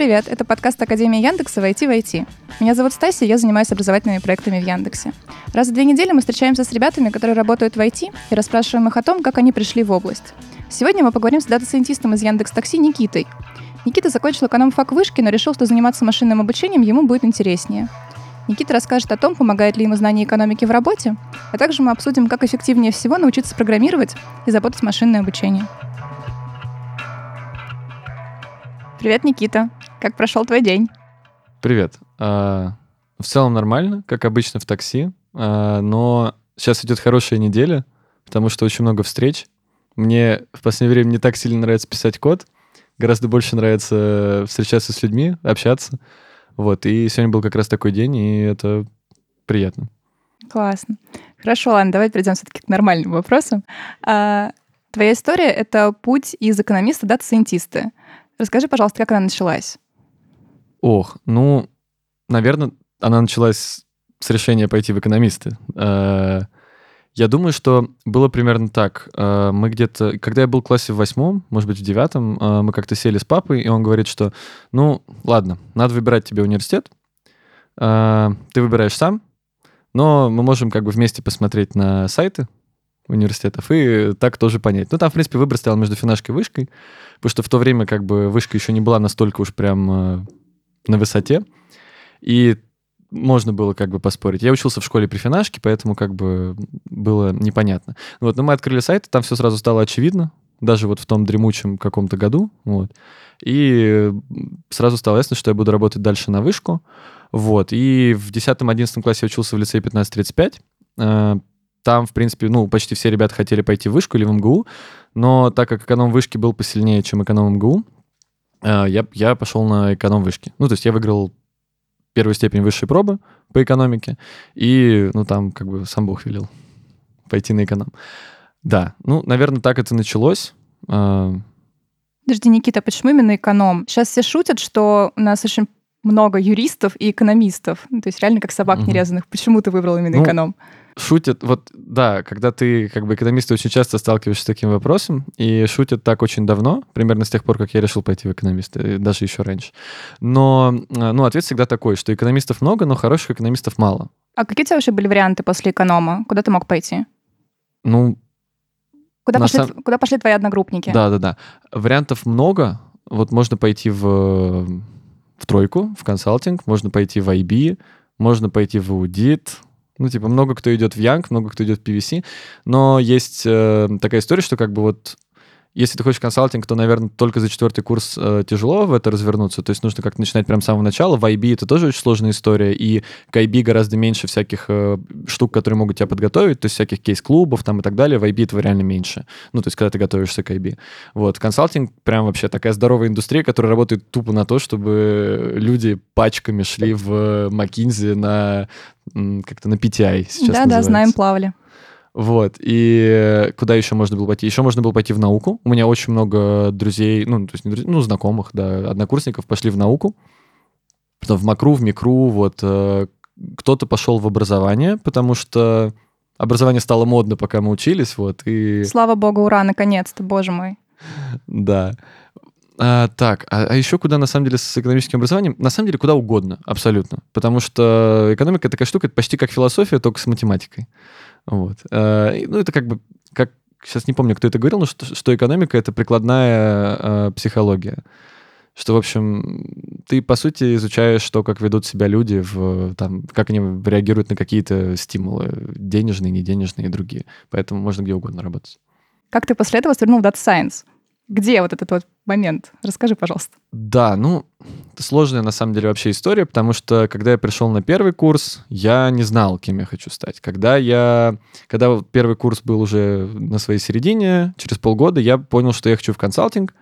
привет! Это подкаст Академии Яндекса «Войти в IT». Меня зовут Стася, я занимаюсь образовательными проектами в Яндексе. Раз в две недели мы встречаемся с ребятами, которые работают в IT, и расспрашиваем их о том, как они пришли в область. Сегодня мы поговорим с дата-сайентистом из Яндекс Такси Никитой. Никита закончил эконом-фак вышки, но решил, что заниматься машинным обучением ему будет интереснее. Никита расскажет о том, помогает ли ему знание экономики в работе, а также мы обсудим, как эффективнее всего научиться программировать и заботать машинное обучение. Привет, Никита. Как прошел твой день? Привет. А, в целом нормально, как обычно в такси, а, но сейчас идет хорошая неделя, потому что очень много встреч. Мне в последнее время не так сильно нравится писать код, гораздо больше нравится встречаться с людьми, общаться. Вот, и сегодня был как раз такой день, и это приятно. Классно. Хорошо, ладно, давай перейдем все-таки к нормальным вопросам. А, твоя история — это путь из экономиста до сайентиста. Расскажи, пожалуйста, как она началась? Ох, ну, наверное, она началась с решения пойти в экономисты. Э, я думаю, что было примерно так. Э, мы где-то, когда я был в классе в восьмом, может быть, в девятом, э, мы как-то сели с папой, и он говорит, что, ну, ладно, надо выбирать тебе университет, ты выбираешь сам, но мы можем как бы вместе посмотреть на сайты университетов и так тоже понять. Ну, там, в принципе, выбор стоял между финашкой и вышкой, потому что в то время как бы вышка еще не была настолько уж прям на высоте, и можно было как бы поспорить. Я учился в школе при финашке, поэтому как бы было непонятно. Ну вот, но мы открыли сайт, там все сразу стало очевидно, даже вот в том дремучем каком-то году, вот. И сразу стало ясно, что я буду работать дальше на вышку, вот. И в 10-11 классе я учился в лицее 1535, там, в принципе, ну, почти все ребята хотели пойти в вышку или в МГУ, но так как эконом вышки был посильнее, чем эконом МГУ, э, я, я пошел на эконом вышки. Ну, то есть я выиграл первую степень высшей пробы по экономике, и, ну, там как бы сам Бог велел пойти на эконом. Да, ну, наверное, так это началось. Э, Подожди, Никита, почему именно эконом? Сейчас все шутят, что у нас очень много юристов и экономистов. Ну, то есть реально как собак угу. нерезанных. Почему ты выбрал именно ну, эконом? Шутят, вот, да, когда ты, как бы, экономисты очень часто сталкиваешься с таким вопросом, и шутят так очень давно, примерно с тех пор, как я решил пойти в экономисты, даже еще раньше. Но, а, ну, ответ всегда такой, что экономистов много, но хороших экономистов мало. А какие у тебя вообще были варианты после эконома? Куда ты мог пойти? Ну, Куда, пошли, сам... куда пошли твои одногруппники? Да, да, да. Вариантов много. Вот можно пойти в в тройку, в консалтинг, можно пойти в IB, можно пойти в аудит, ну, типа, много кто идет в Young, много кто идет в PVC, но есть э, такая история, что как бы вот если ты хочешь консалтинг, то, наверное, только за четвертый курс э, тяжело в это развернуться. То есть нужно как-то начинать прямо с самого начала. В IB это тоже очень сложная история, и к IB гораздо меньше всяких э, штук, которые могут тебя подготовить, то есть всяких кейс-клубов там и так далее. В IB этого реально меньше. Ну, то есть когда ты готовишься к IB. Вот. Консалтинг прям вообще такая здоровая индустрия, которая работает тупо на то, чтобы люди пачками шли в McKinsey на как-то на PTI сейчас Да, называется. да, знаем, плавали. Вот, и куда еще можно было пойти? Еще можно было пойти в науку. У меня очень много друзей, ну, то есть не друзей, ну, знакомых, да, однокурсников пошли в науку. Потом в МАКРУ, в МИКРУ, вот. Э, кто-то пошел в образование, потому что образование стало модно, пока мы учились, вот, и... Слава богу, ура, наконец-то, боже мой. Да. А, так, а, а еще куда, на самом деле, с экономическим образованием? На самом деле, куда угодно, абсолютно. Потому что экономика такая штука, это почти как философия, только с математикой. Вот. Э, ну, это как бы, как сейчас не помню, кто это говорил, но что, что экономика — это прикладная э, психология. Что, в общем, ты, по сути, изучаешь то, как ведут себя люди, в, там, как они реагируют на какие-то стимулы, денежные, неденежные и другие. Поэтому можно где угодно работать. Как ты после этого свернул в Data Science? Где вот этот вот момент? Расскажи, пожалуйста. Да, ну, сложная на самом деле вообще история, потому что когда я пришел на первый курс, я не знал, кем я хочу стать. Когда я, когда первый курс был уже на своей середине, через полгода я понял, что я хочу в консалтинг.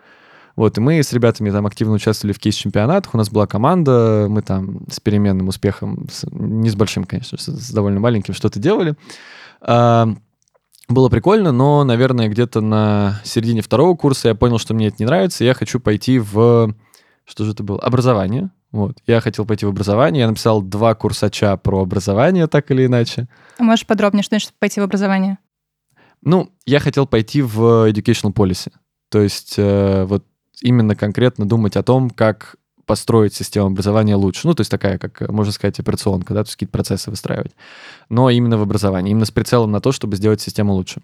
Вот, и мы с ребятами там активно участвовали в кейс-чемпионатах. У нас была команда, мы там с переменным успехом, с, не с большим, конечно, с довольно маленьким что-то делали. Было прикольно, но, наверное, где-то на середине второго курса я понял, что мне это не нравится, я хочу пойти в... Что же это было? Образование. Вот. Я хотел пойти в образование. Я написал два курсача про образование, так или иначе. А можешь подробнее, что значит пойти в образование? Ну, я хотел пойти в educational policy. То есть э, вот именно конкретно думать о том, как построить систему образования лучше. Ну, то есть такая, как, можно сказать, операционка, да, то есть какие-то процессы выстраивать. Но именно в образовании, именно с прицелом на то, чтобы сделать систему лучше.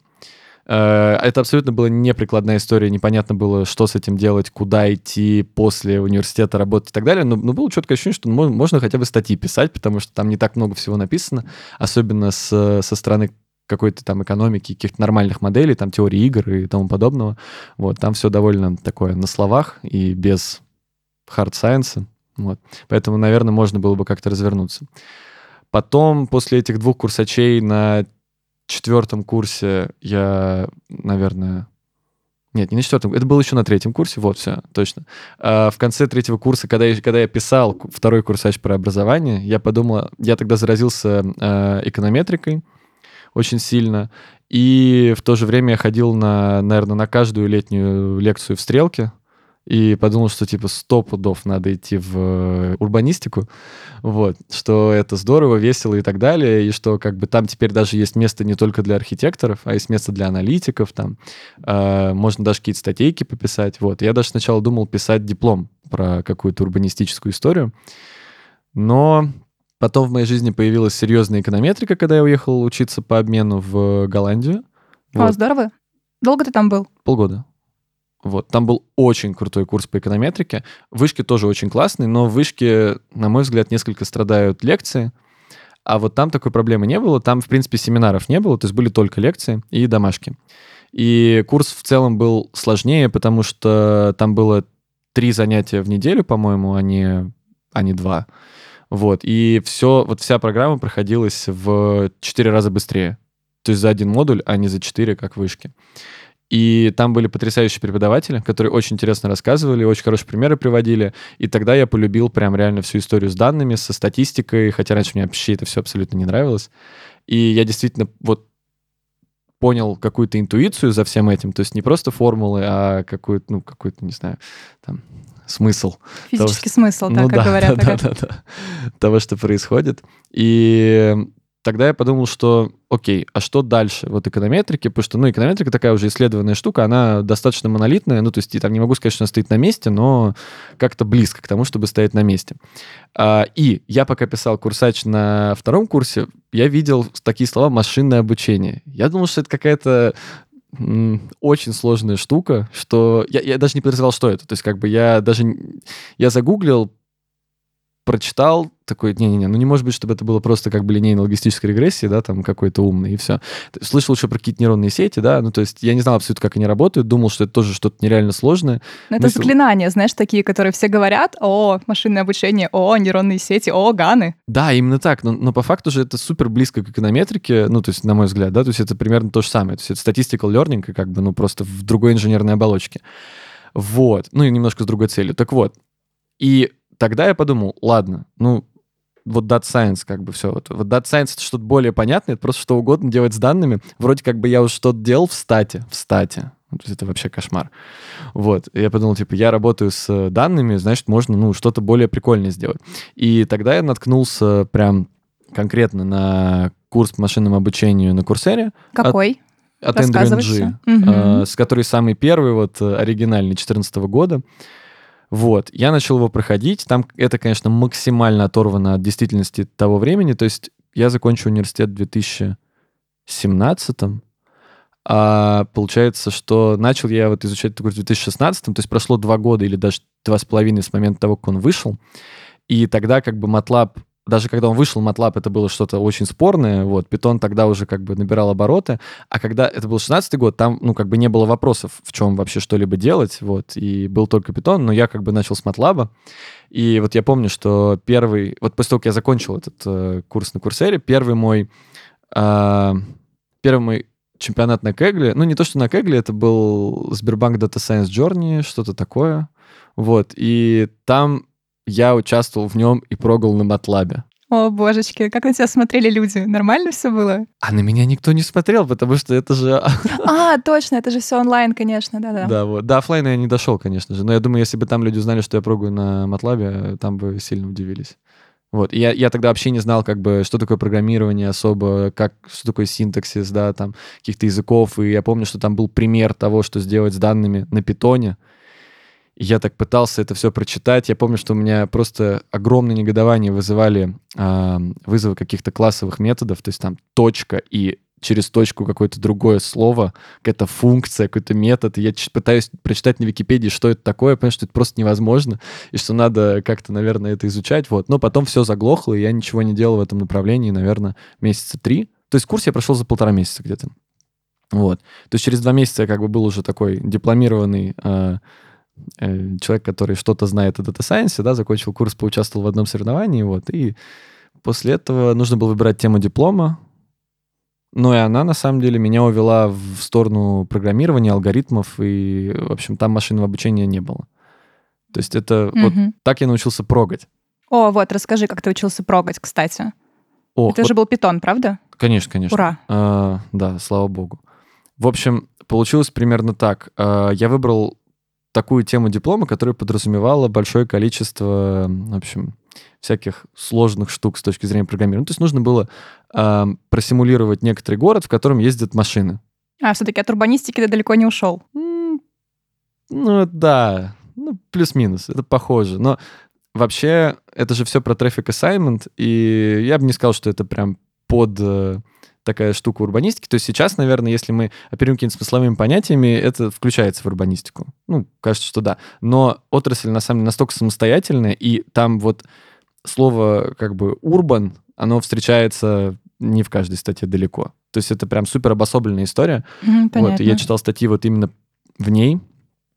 Э, это абсолютно была неприкладная история, непонятно было, что с этим делать, куда идти после университета работать и так далее, но, но было четкое ощущение, что можно, можно хотя бы статьи писать, потому что там не так много всего написано, особенно с, со стороны какой-то там экономики, каких-то нормальных моделей, там теории игр и тому подобного. Вот, там все довольно такое на словах и без hard science. Вот. Поэтому, наверное, можно было бы как-то развернуться. Потом, после этих двух курсачей на четвертом курсе я, наверное... Нет, не на четвертом, это было еще на третьем курсе, вот, все, точно. А в конце третьего курса, когда я, когда я писал второй курсач про образование, я подумал, я тогда заразился э, эконометрикой очень сильно, и в то же время я ходил на, наверное, на каждую летнюю лекцию в «Стрелке», и подумал, что типа сто пудов надо идти в э, урбанистику, вот, что это здорово, весело и так далее, и что как бы там теперь даже есть место не только для архитекторов, а есть место для аналитиков, там э, можно даже какие-то статейки пописать, вот. Я даже сначала думал писать диплом про какую-то урбанистическую историю, но потом в моей жизни появилась серьезная эконометрика, когда я уехал учиться по обмену в Голландию. О, вот. здорово. Долго ты там был? Полгода. Вот, там был очень крутой курс по эконометрике. Вышки тоже очень классные, но в вышке, на мой взгляд, несколько страдают лекции. А вот там такой проблемы не было. Там, в принципе, семинаров не было, то есть были только лекции и домашки. И курс в целом был сложнее, потому что там было три занятия в неделю, по-моему, а не, а не два. Вот, и все, вот вся программа проходилась в четыре раза быстрее. То есть за один модуль, а не за четыре, как в вышке. И там были потрясающие преподаватели, которые очень интересно рассказывали, очень хорошие примеры приводили. И тогда я полюбил прям реально всю историю с данными, со статистикой, хотя раньше мне вообще это все абсолютно не нравилось. И я действительно вот понял какую-то интуицию за всем этим, то есть не просто формулы, а какую-то, ну, какой-то, не знаю, там, смысл. Физический того, смысл, да, ну, как да, говорят. Да, да, да, да, того, что происходит. И тогда я подумал, что окей, а что дальше? Вот эконометрики, потому что, ну, эконометрика такая уже исследованная штука, она достаточно монолитная, ну, то есть я там не могу сказать, что она стоит на месте, но как-то близко к тому, чтобы стоять на месте. А, и я пока писал курсач на втором курсе, я видел такие слова «машинное обучение». Я думал, что это какая-то очень сложная штука, что я, я даже не подозревал, что это. То есть как бы я даже... Я загуглил, прочитал, такой, не-не-не, ну не может быть, чтобы это было просто как бы линейно-логистическая регрессия, да, там какой-то умный, и все. Слышал еще про какие-то нейронные сети, да, ну то есть я не знал абсолютно, как они работают, думал, что это тоже что-то нереально сложное. Но это Мысл... заклинания, знаешь, такие, которые все говорят, о, машинное обучение, о, нейронные сети, о, ганы. Да, именно так, но, но по факту же это супер близко к эконометрике, ну то есть на мой взгляд, да, то есть это примерно то же самое, то есть это statistical learning, как бы, ну просто в другой инженерной оболочке. Вот, ну и немножко с другой целью. Так вот, и тогда я подумал, ладно, ну, вот Data Science, как бы все. Вот, вот Data Science — это что-то более понятное, это просто что угодно делать с данными. Вроде как бы я уже что-то делал в стате, в стате. То есть это вообще кошмар. Вот. И я подумал, типа, я работаю с данными, значит, можно, ну, что-то более прикольное сделать. И тогда я наткнулся прям конкретно на курс по машинному обучению на Курсере. Какой? От, от Andrew NG, угу. э, с которой самый первый, вот, оригинальный, 2014 года. Вот, я начал его проходить. Там это, конечно, максимально оторвано от действительности того времени. То есть я закончил университет в 2017 а получается, что начал я вот изучать курс в 2016 то есть прошло два года или даже два с половиной с момента того, как он вышел. И тогда как бы MATLAB даже когда он вышел, MATLAB это было что-то очень спорное, вот, Python тогда уже как бы набирал обороты, а когда это был 16 год, там, ну, как бы не было вопросов, в чем вообще что-либо делать, вот, и был только Python, но я как бы начал с MATLAB, и вот я помню, что первый, вот после того, как я закончил этот э, курс на Курсере, первый мой, э, первый мой чемпионат на Кегле, ну, не то, что на Кегле, это был Сбербанк Data Science Journey, что-то такое, вот, и там я участвовал в нем и прогал на Матлабе. О, божечки, как на тебя смотрели люди? Нормально все было? А на меня никто не смотрел, потому что это же... А, точно, это же все онлайн, конечно, да-да. Да, вот. До офлайна я не дошел, конечно же. Но я думаю, если бы там люди узнали, что я прогаю на Матлабе, там бы сильно удивились. Вот. И я, я тогда вообще не знал, как бы, что такое программирование особо, как, что такое синтаксис, да, там, каких-то языков. И я помню, что там был пример того, что сделать с данными на питоне. Я так пытался это все прочитать. Я помню, что у меня просто огромное негодование вызывали э, вызовы каких-то классовых методов, то есть там точка и через точку какое-то другое слово, какая-то функция, какой-то метод. И я пытаюсь прочитать на Википедии, что это такое, я понимаю, что это просто невозможно, и что надо как-то, наверное, это изучать. Вот. Но потом все заглохло, и я ничего не делал в этом направлении, наверное, месяца три. То есть курс я прошел за полтора месяца где-то. Вот. То есть через два месяца я как бы был уже такой дипломированный э, человек, который что-то знает о Data Science, да, закончил курс, поучаствовал в одном соревновании, вот, и после этого нужно было выбирать тему диплома, ну и она, на самом деле, меня увела в сторону программирования, алгоритмов, и, в общем, там машинного обучения не было. То есть это угу. вот так я научился прогать. О, вот, расскажи, как ты учился прогать, кстати. О, это вот, же был питон, правда? Конечно, конечно.Ура. А, да, слава богу. В общем, получилось примерно так. А, я выбрал такую тему диплома, которая подразумевала большое количество, в общем, всяких сложных штук с точки зрения программирования. То есть нужно было э, просимулировать некоторый город, в котором ездят машины. А, все-таки от урбанистики ты далеко не ушел. Mm, ну, да. Ну, плюс-минус. Это похоже. Но вообще, это же все про трафик assignment, и я бы не сказал, что это прям под э, такая штука урбанистики. То есть сейчас, наверное, если мы оперируем какими-то смысловыми понятиями, это включается в урбанистику. Ну, кажется, что да. Но отрасль, на самом деле, настолько самостоятельная, и там вот слово как бы урбан, оно встречается не в каждой статье далеко. То есть это прям супер обособленная история. Mm, вот, я читал статьи вот именно в ней.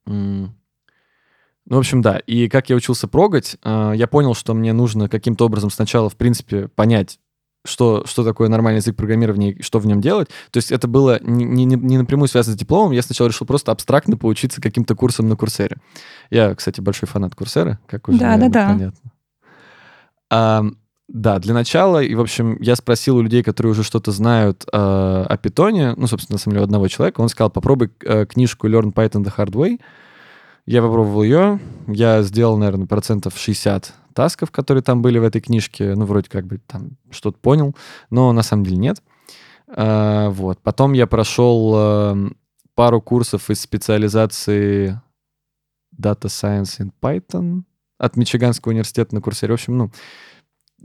Ну, в общем, да. И как я учился прогать, а, я понял, что мне нужно каким-то образом сначала, в принципе, понять, что, что такое нормальный язык программирования и что в нем делать. То есть это было не, не, не напрямую связано с дипломом. Я сначала решил просто абстрактно поучиться каким-то курсом на Курсере. Я, кстати, большой фанат Курсеры, как уже да, да, да. понятно. А, да, для начала, и, в общем, я спросил у людей, которые уже что-то знают э, о питоне, ну, собственно, на самом деле, у одного человека, он сказал, попробуй э, книжку Learn Python the Hard Way. Я попробовал ее, я сделал, наверное, процентов 60 тасков, которые там были в этой книжке, ну, вроде как бы там что-то понял, но на самом деле нет. А, вот. Потом я прошел а, пару курсов из специализации Data Science in Python от Мичиганского университета на курсе. В общем, ну,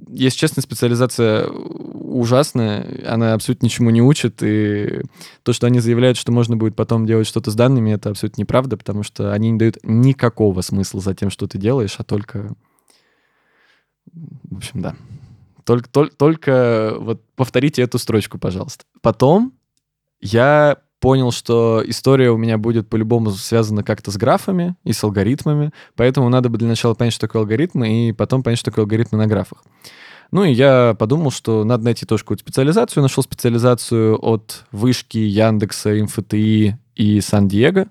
если честно, специализация ужасная, она абсолютно ничему не учит, и то, что они заявляют, что можно будет потом делать что-то с данными, это абсолютно неправда, потому что они не дают никакого смысла за тем, что ты делаешь, а только в общем, да. Только, только, только вот повторите эту строчку, пожалуйста. Потом я понял, что история у меня будет по-любому связана как-то с графами и с алгоритмами, поэтому надо бы для начала понять, что такое алгоритмы, и потом понять, что такое алгоритмы на графах. Ну и я подумал, что надо найти тоже какую-то специализацию. Нашел специализацию от Вышки, Яндекса, МФТИ и Сан-Диего.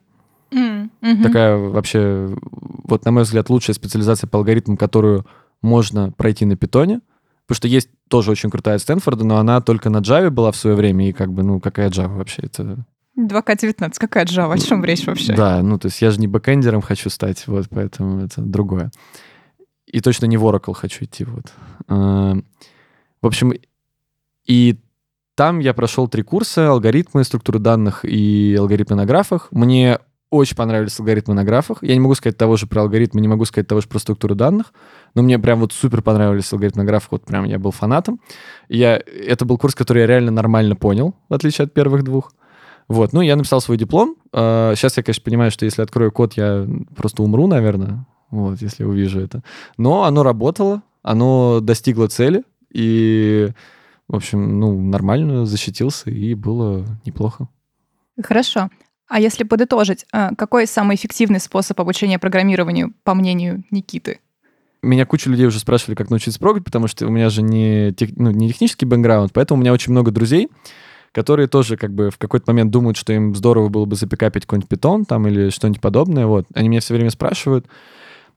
Mm -hmm. Такая вообще, вот на мой взгляд, лучшая специализация по алгоритмам, которую можно пройти на питоне, потому что есть тоже очень крутая Стэнфорда, но она только на Java была в свое время, и как бы, ну, какая Java вообще? Это... 2К19, какая Java? О чем речь вообще? Да, ну, то есть я же не бэкэндером хочу стать, вот, поэтому это другое. И точно не в Oracle хочу идти, вот. А, в общем, и там я прошел три курса, алгоритмы, структуры данных и алгоритмы на графах. Мне очень понравились алгоритмы на графах. Я не могу сказать того же про алгоритмы, не могу сказать того же про структуру данных, но мне прям вот супер понравились алгоритмы на графах. Вот прям я был фанатом. Я, это был курс, который я реально нормально понял, в отличие от первых двух. Вот, ну, я написал свой диплом. Сейчас а, я, конечно, понимаю, что если открою код, я просто умру, наверное, вот, если увижу это. Но оно работало, оно достигло цели, и, в общем, ну, нормально защитился, и было неплохо. Хорошо. А если подытожить, а, какой самый эффективный способ обучения программированию, по мнению Никиты? Меня куча людей уже спрашивали, как научиться программировать, потому что у меня же не, тех, ну, не технический бэкграунд, поэтому у меня очень много друзей, которые тоже как бы в какой-то момент думают, что им здорово было бы запикапить какой-нибудь питон там или что-нибудь подобное. Вот. Они меня все время спрашивают.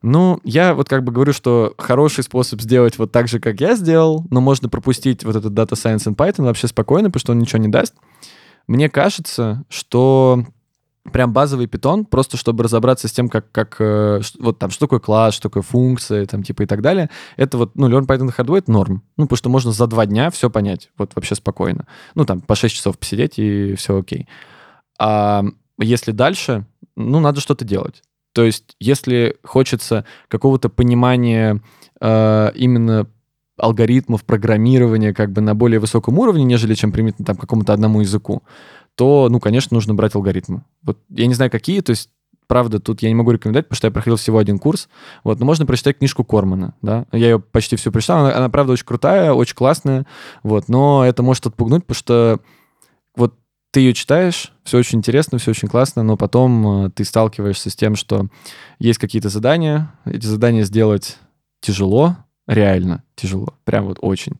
Ну, я вот как бы говорю, что хороший способ сделать вот так же, как я сделал, но можно пропустить вот этот Data Science in Python вообще спокойно, потому что он ничего не даст. Мне кажется, что прям базовый питон, просто чтобы разобраться с тем, как, как э, вот там, что такое класс, что такое функция, там, типа и так далее. Это вот, ну, Learn Python Hardware — это норм. Ну, потому что можно за два дня все понять, вот вообще спокойно. Ну, там, по 6 часов посидеть, и все окей. А если дальше, ну, надо что-то делать. То есть, если хочется какого-то понимания э, именно алгоритмов программирования как бы на более высоком уровне, нежели чем применительно там какому-то одному языку, то, ну, конечно, нужно брать алгоритмы. Вот я не знаю, какие, то есть правда, тут я не могу рекомендовать, потому что я проходил всего один курс. Вот, но можно прочитать книжку Кормана, да. Я ее почти всю прочитал. Она, она, правда, очень крутая, очень классная. Вот, но это может отпугнуть, потому что вот ты ее читаешь, все очень интересно, все очень классно, но потом э, ты сталкиваешься с тем, что есть какие-то задания, эти задания сделать тяжело, реально тяжело, прям вот очень.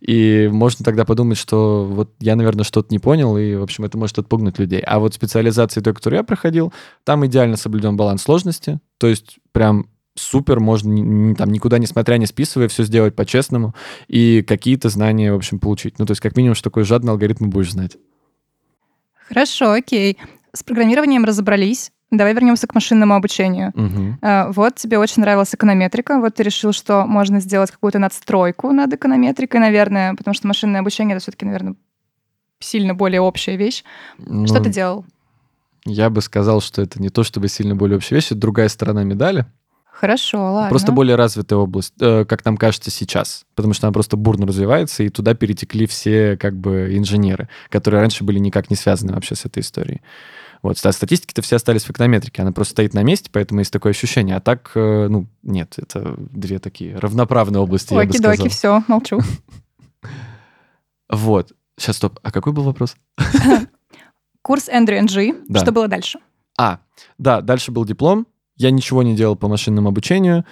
И можно тогда подумать, что вот я, наверное, что-то не понял, и, в общем, это может отпугнуть людей. А вот специализации той, которую я проходил, там идеально соблюден баланс сложности, то есть прям супер, можно там никуда не смотря, не списывая, все сделать по-честному и какие-то знания, в общем, получить. Ну, то есть как минимум, что такой жадный алгоритм будешь знать. Хорошо, окей. С программированием разобрались. Давай вернемся к машинному обучению. Угу. Вот тебе очень нравилась эконометрика, вот ты решил, что можно сделать какую-то надстройку над эконометрикой, наверное, потому что машинное обучение это все-таки, наверное, сильно более общая вещь. Ну, что ты делал? Я бы сказал, что это не то чтобы сильно более общая вещь, это другая сторона медали. Хорошо, ладно. Просто более развитая область, э, как нам кажется сейчас, потому что она просто бурно развивается, и туда перетекли все как бы инженеры, которые раньше были никак не связаны вообще с этой историей. Вот, а статистики-то все остались в эконометрике, она просто стоит на месте, поэтому есть такое ощущение. А так, э, ну, нет, это две такие равноправные области, Оки, я бы сказал. все, молчу. Вот. Сейчас, стоп. А какой был вопрос? Курс Andrew NG. Что было дальше? А, да, дальше был диплом. Я ничего не делал по машинному обучению.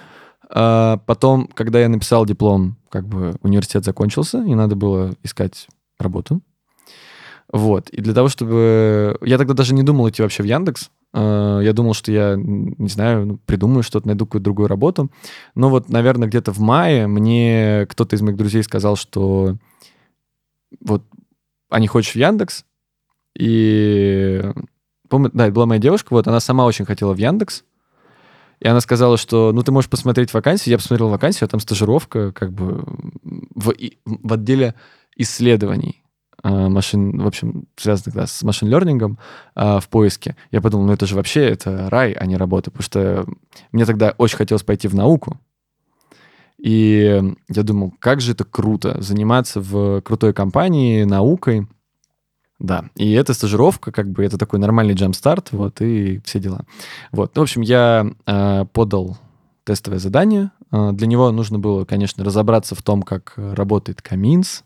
А потом, когда я написал диплом, как бы университет закончился, и надо было искать работу. Вот. И для того, чтобы... Я тогда даже не думал идти вообще в Яндекс. А, я думал, что я, не знаю, ну, придумаю что-то, найду какую-то другую работу. Но вот, наверное, где-то в мае мне кто-то из моих друзей сказал, что вот, а не хочешь в Яндекс? И помню, да, это была моя девушка, вот, она сама очень хотела в Яндекс. И она сказала, что, ну, ты можешь посмотреть вакансию. Я посмотрел вакансию, а там стажировка как бы в, в отделе исследований. А, машин, в общем, связанных да, с машин-лернингом а, в поиске, я подумал, ну это же вообще это рай, а не работа, потому что мне тогда очень хотелось пойти в науку, и я думал, как же это круто, заниматься в крутой компании наукой, да, и эта стажировка, как бы, это такой нормальный джамп-старт, вот, и все дела. Вот, ну, в общем, я э, подал тестовое задание. Для него нужно было, конечно, разобраться в том, как работает Каминс,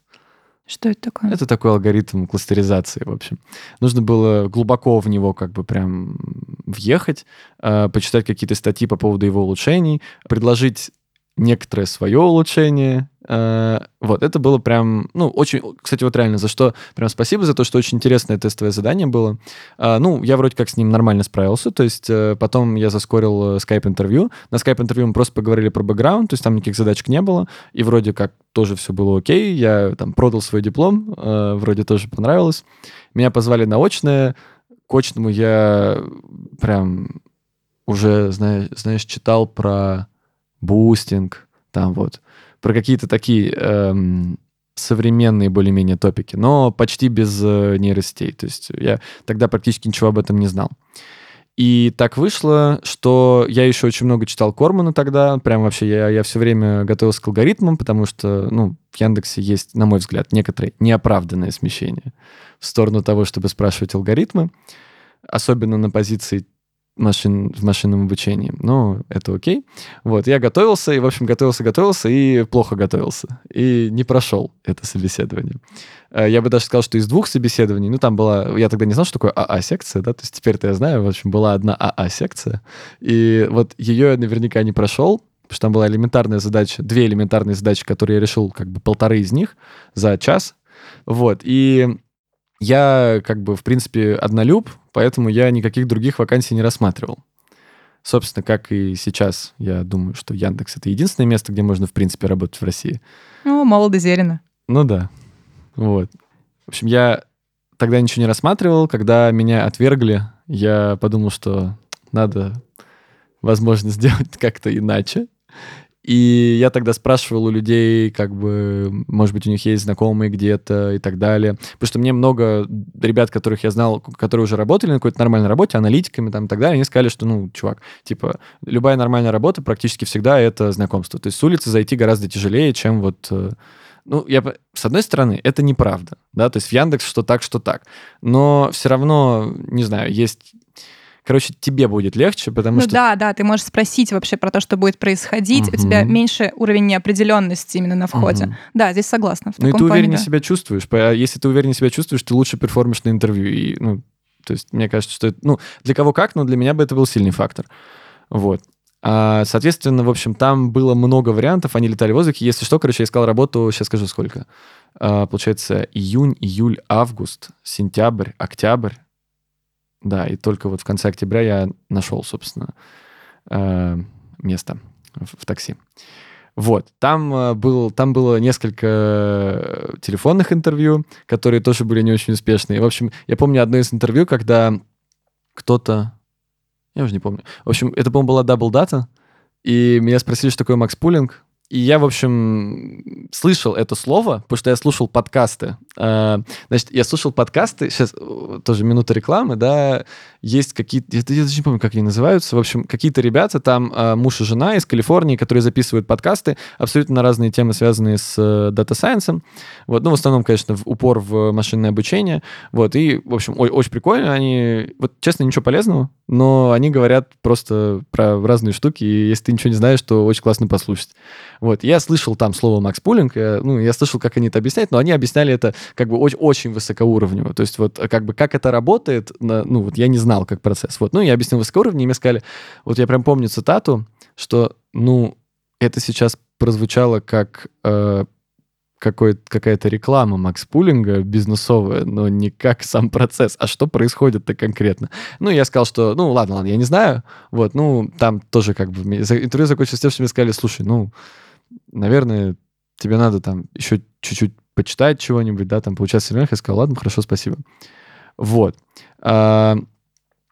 что это такое? Это такой алгоритм кластеризации, в общем. Нужно было глубоко в него как бы прям въехать, э, почитать какие-то статьи по поводу его улучшений, предложить некоторое свое улучшение. Э, вот, это было прям, ну, очень, кстати, вот реально, за что прям спасибо, за то, что очень интересное тестовое задание было. Э, ну, я вроде как с ним нормально справился, то есть э, потом я заскорил скайп-интервью. На скайп-интервью мы просто поговорили про бэкграунд, то есть там никаких задачек не было, и вроде как тоже все было окей. Я там продал свой диплом, вроде тоже понравилось. Меня позвали на очное, к очному я прям уже, знаешь, знаешь читал про бустинг, там вот, про какие-то такие эм, современные более-менее топики, но почти без э, нейросетей. То есть я тогда практически ничего об этом не знал. И так вышло, что я еще очень много читал Кормана тогда. Прям вообще я, я все время готовился к алгоритмам, потому что, ну, в Яндексе есть, на мой взгляд, некоторые неоправданное смещение в сторону того, чтобы спрашивать алгоритмы, особенно на позиции машин, в машинном обучении. Но это окей. Вот, я готовился, и, в общем, готовился, готовился, и плохо готовился. И не прошел это собеседование. Э, я бы даже сказал, что из двух собеседований, ну, там была... Я тогда не знал, что такое АА-секция, да, то есть теперь-то я знаю, в общем, была одна АА-секция, и вот ее я наверняка не прошел, потому что там была элементарная задача, две элементарные задачи, которые я решил как бы полторы из них за час. Вот, и я как бы, в принципе, однолюб, поэтому я никаких других вакансий не рассматривал. Собственно, как и сейчас, я думаю, что Яндекс — это единственное место, где можно, в принципе, работать в России. Ну, молодо зелено. Ну да. Вот. В общем, я тогда ничего не рассматривал. Когда меня отвергли, я подумал, что надо, возможно, сделать как-то иначе. И я тогда спрашивал у людей, как бы, может быть, у них есть знакомые где-то и так далее. Потому что мне много ребят, которых я знал, которые уже работали на какой-то нормальной работе, аналитиками там и так далее, они сказали, что, ну, чувак, типа, любая нормальная работа практически всегда это знакомство. То есть с улицы зайти гораздо тяжелее, чем вот э, ну, я, с одной стороны, это неправда, да, то есть в Яндекс что так, что так, но все равно, не знаю, есть короче, тебе будет легче, потому ну, что... Да, да, ты можешь спросить вообще про то, что будет происходить, угу. у тебя меньше уровень неопределенности именно на входе. Угу. Да, здесь согласна. Ну и ты увереннее да. себя чувствуешь. Если ты увереннее себя чувствуешь, ты лучше перформишь на интервью. И, ну, то есть мне кажется, что это... Ну, для кого как, но для меня бы это был сильный фактор. Вот. А, соответственно, в общем, там было много вариантов, они летали в воздухе. Если что, короче, я искал работу, сейчас скажу сколько. А, получается, июнь, июль, август, сентябрь, октябрь, да, и только вот в конце октября я нашел, собственно, э, место в, такси. Вот, там, э, был, там было несколько телефонных интервью, которые тоже были не очень успешные. В общем, я помню одно из интервью, когда кто-то... Я уже не помню. В общем, это, по-моему, была Double Data, и меня спросили, что такое Макс Пулинг. И я, в общем, слышал это слово, потому что я слушал подкасты. А, значит, я слушал подкасты, сейчас э, тоже минута рекламы, да, есть какие-то, я, даже не помню, как они называются, в общем, какие-то ребята, там а, муж и жена из Калифорнии, которые записывают подкасты абсолютно на разные темы, связанные с э, data science ом. Вот, ну, в основном, конечно, в упор в машинное обучение. Вот, и, в общем, ой, очень прикольно. Они, вот, честно, ничего полезного, но они говорят просто про разные штуки, и если ты ничего не знаешь, то очень классно послушать. Вот, я слышал там слово max pooling, я, ну, я слышал, как они это объясняют, но они объясняли это как бы очень, очень высокоуровнево. То есть вот как бы как это работает, ну, вот я не знал, как процесс. Вот, ну, я объяснил высокоуровневый, и мне сказали, вот я прям помню цитату, что, ну, это сейчас прозвучало как э, какая-то реклама Макс Пулинга бизнесовая, но не как сам процесс. А что происходит-то конкретно? Ну, я сказал, что, ну, ладно, ладно, я не знаю. Вот, ну, там тоже как бы... Интервью закончилось тем, что мне сказали, слушай, ну, наверное, тебе надо там еще чуть-чуть почитать чего-нибудь, да, там, поучаствовать в семинарах. Я сказал, ладно, хорошо, спасибо. Вот. А,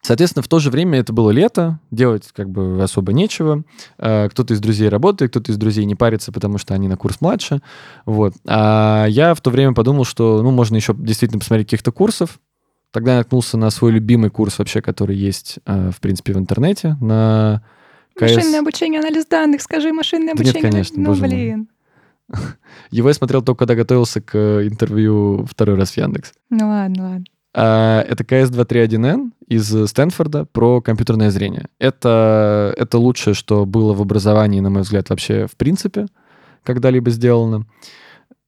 соответственно, в то же время это было лето, делать как бы особо нечего. А, кто-то из друзей работает, кто-то из друзей не парится, потому что они на курс младше. Вот. А я в то время подумал, что, ну, можно еще действительно посмотреть каких-то курсов. Тогда я наткнулся на свой любимый курс вообще, который есть, а, в принципе, в интернете, на КС... Машинное обучение, анализ данных, скажи, машинное да обучение. Нет, конечно, ну, боже блин. Мой. Его я смотрел только когда готовился к интервью второй раз в Яндекс. Ну ладно, ладно. А, это КС-231Н из Стэнфорда про компьютерное зрение. Это, это лучшее, что было в образовании, на мой взгляд, вообще в принципе когда-либо сделано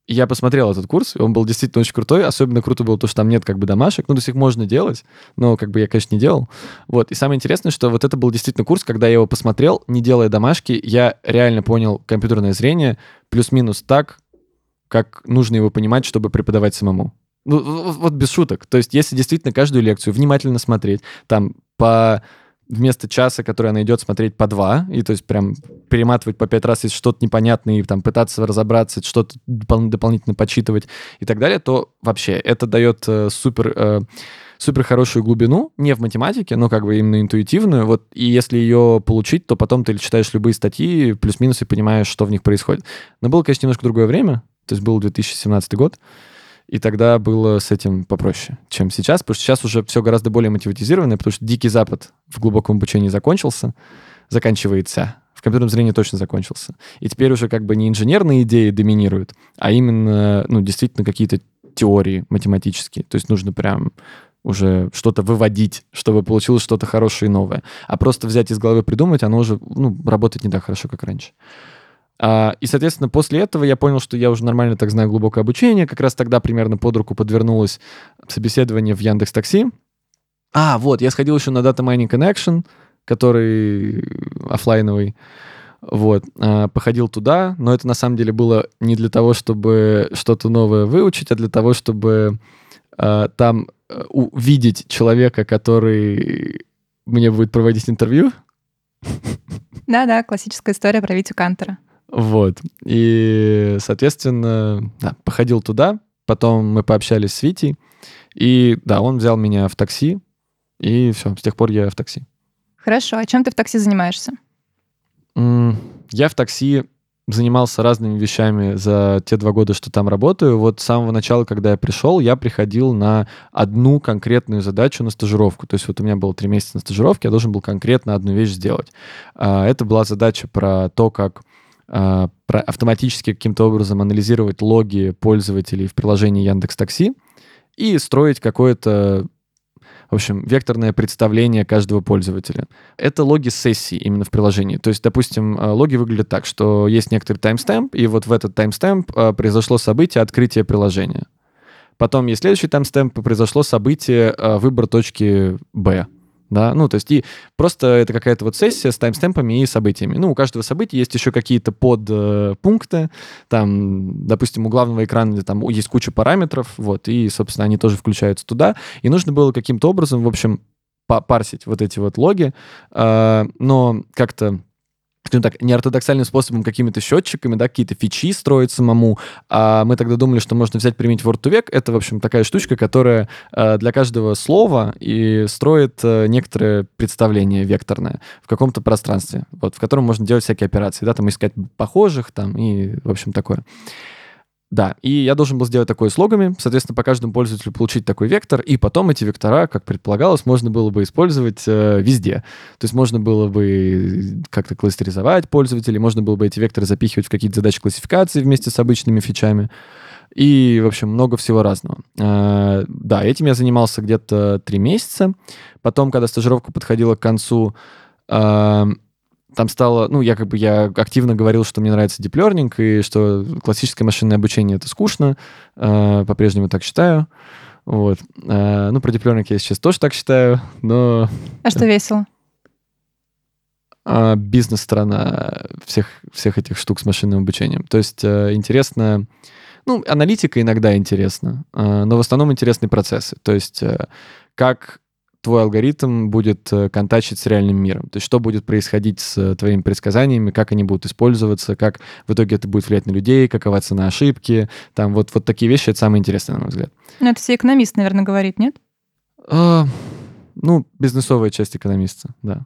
я посмотрел этот курс, он был действительно очень крутой. Особенно круто было то, что там нет как бы домашек. Ну, то есть их можно делать, но как бы я, конечно, не делал. Вот. И самое интересное, что вот это был действительно курс, когда я его посмотрел, не делая домашки, я реально понял компьютерное зрение плюс-минус так, как нужно его понимать, чтобы преподавать самому. Ну, вот без шуток. То есть если действительно каждую лекцию внимательно смотреть, там по вместо часа, который она идет, смотреть по два, и то есть прям перематывать по пять раз, если что-то непонятное, и там пытаться разобраться, что-то допол- дополнительно почитывать и так далее, то вообще это дает э, супер... Э, супер хорошую глубину, не в математике, но как бы именно интуитивную. Вот, и если ее получить, то потом ты читаешь любые статьи, плюс-минус, и понимаешь, что в них происходит. Но было, конечно, немножко другое время, то есть был 2017 год, и тогда было с этим попроще, чем сейчас, потому что сейчас уже все гораздо более мотиватизировано, потому что Дикий Запад в глубоком обучении закончился, заканчивается. В компьютерном зрении точно закончился. И теперь уже как бы не инженерные идеи доминируют, а именно, ну, действительно какие-то теории математические. То есть нужно прям уже что-то выводить, чтобы получилось что-то хорошее и новое. А просто взять из головы придумать, оно уже ну, работает не так хорошо, как раньше. А, и, соответственно, после этого я понял, что я уже нормально так знаю глубокое обучение. Как раз тогда примерно под руку подвернулось собеседование в Яндекс Такси. А, вот, я сходил еще на Data Mining Connection, который офлайновый. Вот, а, походил туда, но это на самом деле было не для того, чтобы что-то новое выучить, а для того, чтобы а, там э, увидеть человека, который мне будет проводить интервью. Да-да, классическая история про Витю Кантера. Вот. И, соответственно, да, походил туда, потом мы пообщались с Витей, и да, он взял меня в такси, и все, с тех пор я в такси. Хорошо, а чем ты в такси занимаешься? Я в такси занимался разными вещами за те два года, что там работаю. Вот с самого начала, когда я пришел, я приходил на одну конкретную задачу на стажировку. То есть вот у меня было три месяца на стажировке, я должен был конкретно одну вещь сделать. А, это была задача про то, как автоматически каким-то образом анализировать логи пользователей в приложении Яндекс Такси и строить какое-то в общем, векторное представление каждого пользователя. Это логи сессии именно в приложении. То есть, допустим, э, логи выглядят так, что есть некоторый таймстемп, и вот в этот таймстемп э, произошло событие открытия приложения. Потом есть следующий таймстемп, произошло событие выбор точки Б да, ну, то есть и просто это какая-то вот сессия с таймстемпами и событиями. Ну, у каждого события есть еще какие-то подпункты, там, допустим, у главного экрана там есть куча параметров, вот, и, собственно, они тоже включаются туда, и нужно было каким-то образом, в общем, парсить вот эти вот логи, э, но как-то скажем так, неортодоксальным способом, какими-то счетчиками, да, какие-то фичи строить самому. А мы тогда думали, что можно взять, применить Word to Vec. Это, в общем, такая штучка, которая э, для каждого слова и строит э, некоторое представление векторное в каком-то пространстве, вот, в котором можно делать всякие операции, да, там искать похожих, там, и, в общем, такое. Да, и я должен был сделать такое с логами, соответственно, по каждому пользователю получить такой вектор, и потом эти вектора, как предполагалось, можно было бы использовать э, везде. То есть можно было бы как-то кластеризовать пользователей, можно было бы эти векторы запихивать в какие-то задачи классификации вместе с обычными фичами. И, в общем, много всего разного. Э, да, этим я занимался где-то три месяца. Потом, когда стажировка подходила к концу, э, там стало, ну, я как бы я активно говорил, что мне нравится deep learning, и что классическое машинное обучение — это скучно, э, по-прежнему так считаю. Вот. Э, ну, про deep learning я сейчас тоже так считаю, но... А что весело? Э, бизнес-сторона всех, всех этих штук с машинным обучением. То есть э, интересно... Ну, аналитика иногда интересна, э, но в основном интересны процессы. То есть э, как твой алгоритм будет э, контачить с реальным миром. То есть что будет происходить с э, твоими предсказаниями, как они будут использоваться, как в итоге это будет влиять на людей, какова цена ошибки. Там вот, вот такие вещи — это самое интересное, на мой взгляд. Ну, это все экономист, наверное, говорит, нет? А, ну, бизнесовая часть экономиста, да.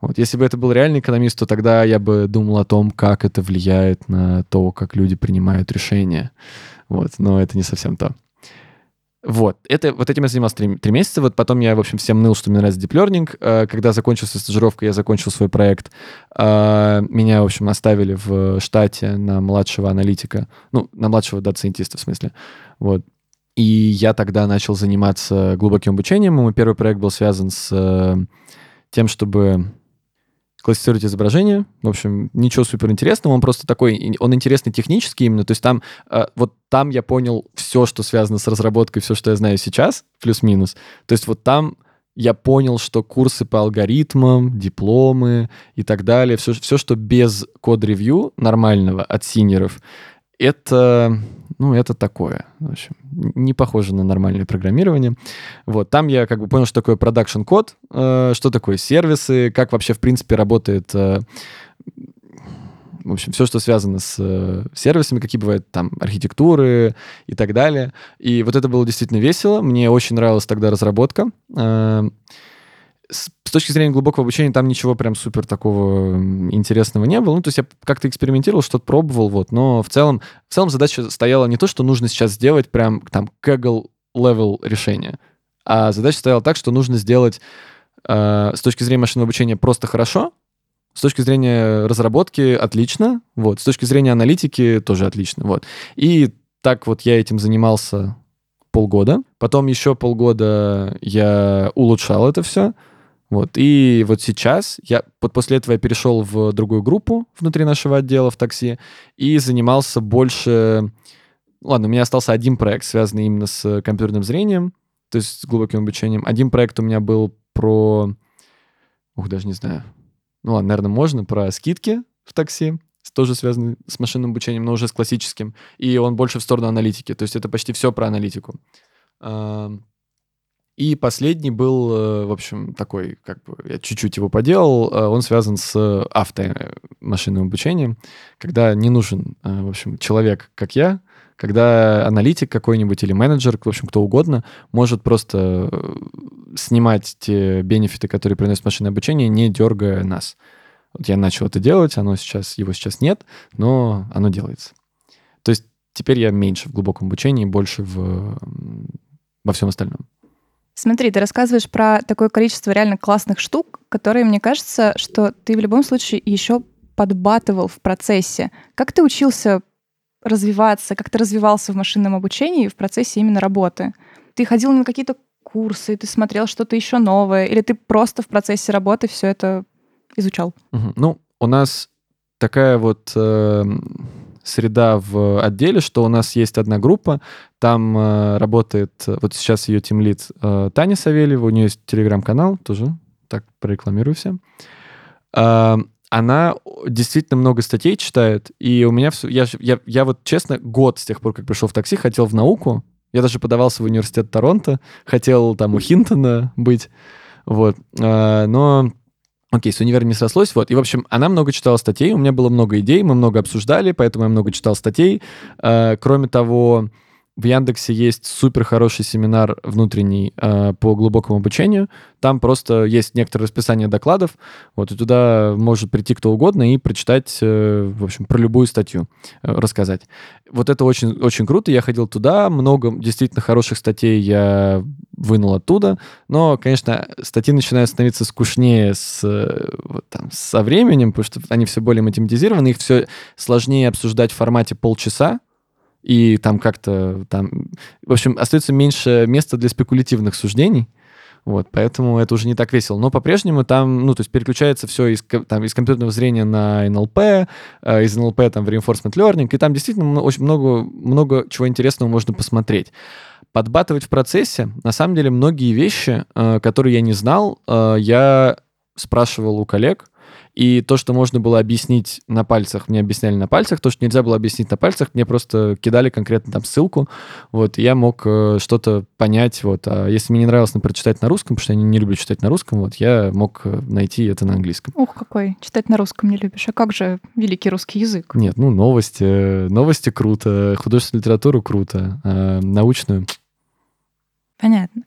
Вот. Если бы это был реальный экономист, то тогда я бы думал о том, как это влияет на то, как люди принимают решения. Вот. Но это не совсем то. Вот, это, вот этим я занимался три, три месяца, вот потом я, в общем, всем ныл, что мне нравится Deep Learning. Э, когда закончился стажировка, я закончил свой проект. Э, меня, в общем, оставили в штате на младшего аналитика, ну, на младшего data scientist а, в смысле. Вот. И я тогда начал заниматься глубоким обучением. Мой первый проект был связан с э, тем, чтобы классифицировать изображение. В общем, ничего супер интересного, он просто такой, он интересный технически именно. То есть там, э, вот там я понял все, что связано с разработкой, все, что я знаю сейчас, плюс-минус. То есть вот там я понял, что курсы по алгоритмам, дипломы и так далее, все, все что без code review нормального от senior ов, это, ну, это такое. В общем, не похоже на нормальное программирование. Вот, там я как бы понял, что такое production код, э, что такое сервисы, как вообще, в принципе, работает э, в общем, все, что связано с э, сервисами, какие бывают там архитектуры и так далее. И вот это было действительно весело. Мне очень нравилась тогда разработка. Э, с, точки зрения глубокого обучения там ничего прям супер такого интересного не было. Ну, то есть я как-то экспериментировал, что-то пробовал, вот. Но в целом, в целом задача стояла не то, что нужно сейчас сделать прям там Kaggle level решение, а задача стояла так, что нужно сделать э, с точки зрения машинного обучения просто хорошо, с точки зрения разработки отлично, вот. С точки зрения аналитики тоже отлично, вот. И так вот я этим занимался полгода. Потом еще полгода я улучшал это все. Вот. И вот сейчас я вот после этого я перешел в другую группу внутри нашего отдела в такси и занимался больше... Ладно, у меня остался один проект, связанный именно с компьютерным зрением, то есть с глубоким обучением. Один проект у меня был про... Ух, даже не знаю. Ну ладно, наверное, можно про скидки в такси тоже связанный с машинным обучением, но уже с классическим, и он больше в сторону аналитики, то есть это почти все про аналитику. И последний был, э, в общем, такой, как бы, я чуть-чуть его поделал, э, он связан с автомашинным обучением, когда не нужен, э, в общем, человек, как я, когда аналитик какой-нибудь или менеджер, в общем, кто угодно, может просто снимать те бенефиты, которые приносит машинное обучение, не дергая нас. Вот я начал это делать, оно сейчас, его сейчас нет, но оно делается. То есть теперь я меньше в глубоком обучении, больше в, во всем остальном. Смотри, ты рассказываешь про такое количество реально классных штук, которые, мне кажется, что ты в любом случае еще подбатывал в процессе. Как ты учился развиваться, как ты развивался в машинном обучении в процессе именно работы? Ты ходил на какие-то курсы, ты смотрел что-то еще новое, или ты просто в процессе работы все это изучал? Угу. Ну, у нас такая вот э, среда в отделе, что у нас есть одна группа, там э, работает, вот сейчас ее тимлит э, Таня Савельева, у нее есть телеграм-канал, тоже так прорекламирую всем. Э, она действительно много статей читает, и у меня. Я, я, я вот, честно, год с тех пор, как пришел в такси, хотел в науку. Я даже подавался в университет Торонто, хотел там у Хинтона быть, вот. А, но Окей, с универом не срослось, вот. И, в общем, она много читала статей, у меня было много идей, мы много обсуждали, поэтому я много читал статей. А, кроме того, в Яндексе есть супер хороший семинар внутренний э, по глубокому обучению. Там просто есть некоторое расписание докладов. Вот и туда может прийти кто угодно и прочитать, э, в общем, про любую статью э, рассказать. Вот это очень очень круто. Я ходил туда, много действительно хороших статей я вынул оттуда. Но, конечно, статьи начинают становиться скучнее с, вот, там, со временем, потому что они все более математизированы, их все сложнее обсуждать в формате полчаса и там как-то там... В общем, остается меньше места для спекулятивных суждений, вот, поэтому это уже не так весело. Но по-прежнему там, ну, то есть переключается все из, там, из компьютерного зрения на НЛП, э, из НЛП там в reinforcement learning, и там действительно очень много, много чего интересного можно посмотреть. Подбатывать в процессе, на самом деле, многие вещи, э, которые я не знал, э, я спрашивал у коллег, и то, что можно было объяснить на пальцах, мне объясняли на пальцах. То, что нельзя было объяснить на пальцах, мне просто кидали конкретно там ссылку. Вот, и я мог э, что-то понять. Вот. А если мне не нравилось, например, читать на русском, потому что я не, не люблю читать на русском, вот, я мог э, найти это на английском. Ух, какой. Читать на русском не любишь. А как же великий русский язык? Нет, ну, новости. Новости круто. Художественную литературу круто. А научную Понятно.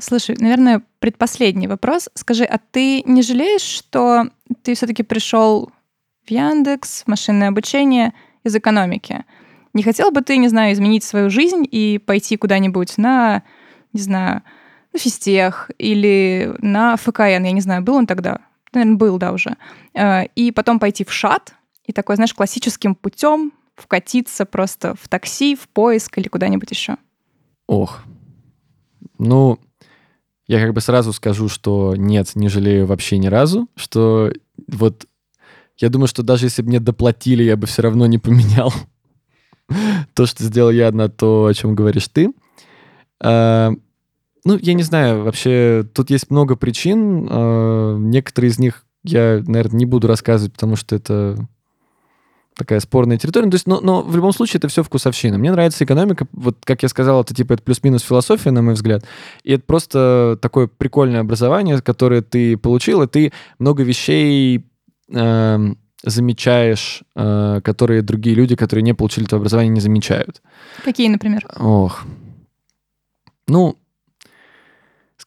Слушай, наверное, предпоследний вопрос. Скажи, а ты не жалеешь, что ты все-таки пришел в Яндекс, в машинное обучение из экономики? Не хотел бы ты, не знаю, изменить свою жизнь и пойти куда-нибудь на, не знаю, на физтех или на ФКН, я не знаю, был он тогда? Наверное, был, да, уже. Э, и потом пойти в ШАТ и такой, знаешь, классическим путем вкатиться просто в такси, в поиск или куда-нибудь еще. Ох. Ну, я как бы сразу скажу, что нет, не жалею вообще ни разу, что вот я думаю, что даже если бы мне доплатили, я бы все равно не поменял то, что сделал я, на то, о чем говоришь ты. А, ну, я не знаю, вообще тут есть много причин. А, некоторые из них я, наверное, не буду рассказывать, потому что это такая спорная территория. Ну, то есть, но, но в любом случае это все вкусовщина. Мне нравится экономика. Вот, как я сказал, это типа это плюс-минус философия, на мой взгляд. И это просто такое прикольное образование, которое ты получил, и ты много вещей э, замечаешь, э, которые другие люди, которые не получили это образование, не замечают. Какие, например? Ох. Ну,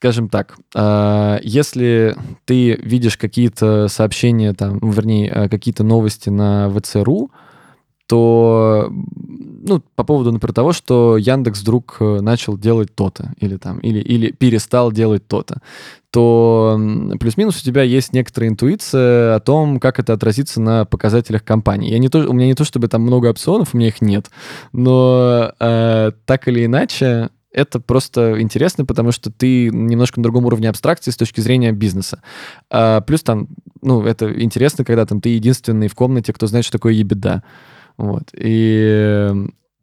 скажем так, а, если ты видишь какие-то сообщения, там, вернее, а, какие-то новости на ВЦРУ, то, ну, по поводу, например, того, что Яндекс вдруг э, начал делать то-то, или там, или, или перестал делать то-то, то плюс-минус у тебя есть некоторая интуиция о том, как это отразится на показателях компании. Я не то, у меня не то, чтобы там много опционов, у меня их нет, но э, так или иначе, это просто интересно, потому что ты немножко на другом уровне абстракции с точки зрения бизнеса. А, плюс там, ну, это интересно, когда там ты единственный в комнате, кто знает, что такое ебеда. Вот. И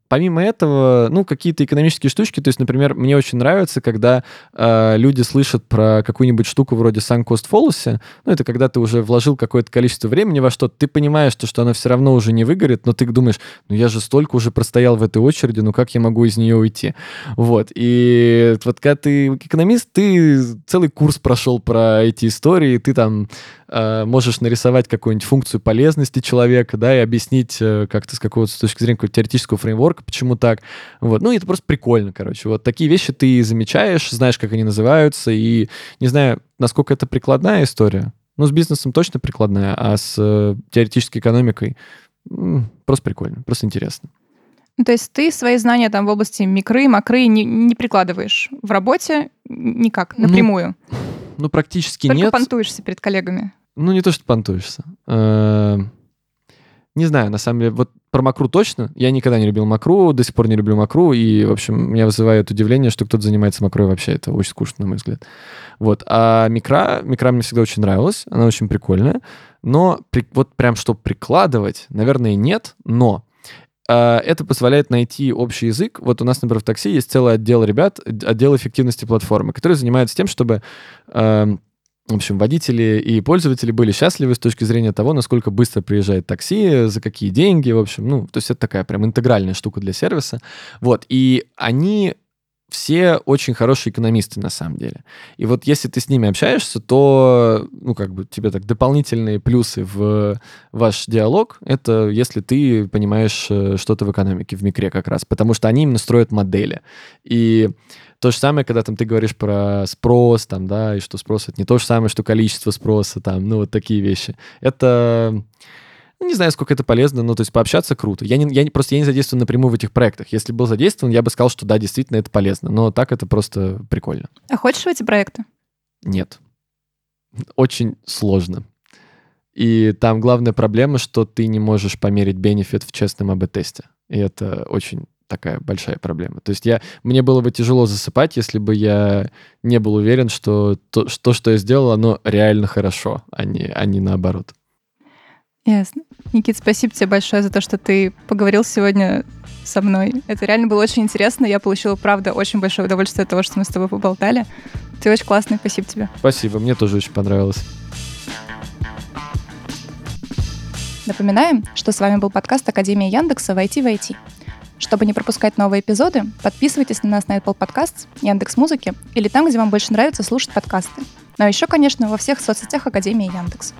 Помимо этого, ну, какие-то экономические штучки, то есть, например, мне очень нравится, когда э, люди слышат про какую-нибудь штуку вроде sunk cost fallacy, ну, это когда ты уже вложил какое-то количество времени во что-то, ты понимаешь, что, что оно все равно уже не выгорит, но ты думаешь, ну, я же столько уже простоял в этой очереди, ну, как я могу из нее уйти? Вот, и вот когда ты экономист, ты целый курс прошел про эти истории, ты там э, можешь нарисовать какую-нибудь функцию полезности человека, да, и объяснить э, как-то с какого-то с точки зрения какого-то теоретического фреймворка, почему так. Вот. Ну, это просто прикольно, короче. Вот такие вещи ты замечаешь, знаешь, как они называются, и не знаю, насколько это прикладная история. Ну, с бизнесом точно прикладная, а с э, теоретической экономикой м, просто прикольно, просто интересно. Ну, то есть ты свои знания там в области микры, макры не, не прикладываешь в работе никак, Ну, напрямую. Ну, практически Только нет. понтуешься перед коллегами. Ну, не то, что понтуешься. Э, Не знаю, на самом деле, вот про макру точно. Я никогда не любил макру, до сих пор не люблю макру, и, в общем, меня вызывает удивление, что кто-то занимается макрой вообще. Это очень скучно, на мой взгляд. Вот. А микра, микра мне всегда очень нравилась, она очень прикольная, но при- вот прям что прикладывать, наверное, нет, но это позволяет найти общий язык. Вот у нас, например, в такси есть целый отдел ребят, отдел эффективности платформы, который занимается тем, чтобы в общем, водители и пользователи были счастливы с точки зрения того, насколько быстро приезжает такси, за какие деньги, в общем, ну, то есть это такая прям интегральная штука для сервиса. Вот, и они все очень хорошие экономисты на самом деле. И вот если ты с ними общаешься, то, ну, как бы тебе так дополнительные плюсы в ваш диалог, это если ты понимаешь э, что-то в экономике, в микре как раз, потому что они именно строят модели. И то же самое, когда там ты говоришь про спрос, там, да, и что спрос это не то же самое, что количество спроса, там, ну, вот такие вещи. Это, не знаю, сколько это полезно, но то есть пообщаться круто. Я, не, я не, просто я не задействован напрямую в этих проектах. Если был задействован, я бы сказал, что да, действительно это полезно, но так это просто прикольно. А хочешь в эти проекты? Нет. Очень сложно. И там главная проблема, что ты не можешь померить бенефит в честном АБ-тесте. И это очень такая большая проблема. То есть я, мне было бы тяжело засыпать, если бы я не был уверен, что то, что, что я сделал, оно реально хорошо, а не, а не наоборот. Ясно. Никит, спасибо тебе большое за то, что ты поговорил сегодня со мной. Это реально было очень интересно. Я получила, правда, очень большое удовольствие от того, что мы с тобой поболтали. Ты очень классный, спасибо тебе. Спасибо, мне тоже очень понравилось. Напоминаем, что с вами был подкаст Академии Яндекса «Войти в IT». Чтобы не пропускать новые эпизоды, подписывайтесь на нас на Apple Podcasts, Яндекс Музыки или там, где вам больше нравится слушать подкасты. Ну а еще, конечно, во всех соцсетях Академии Яндекс.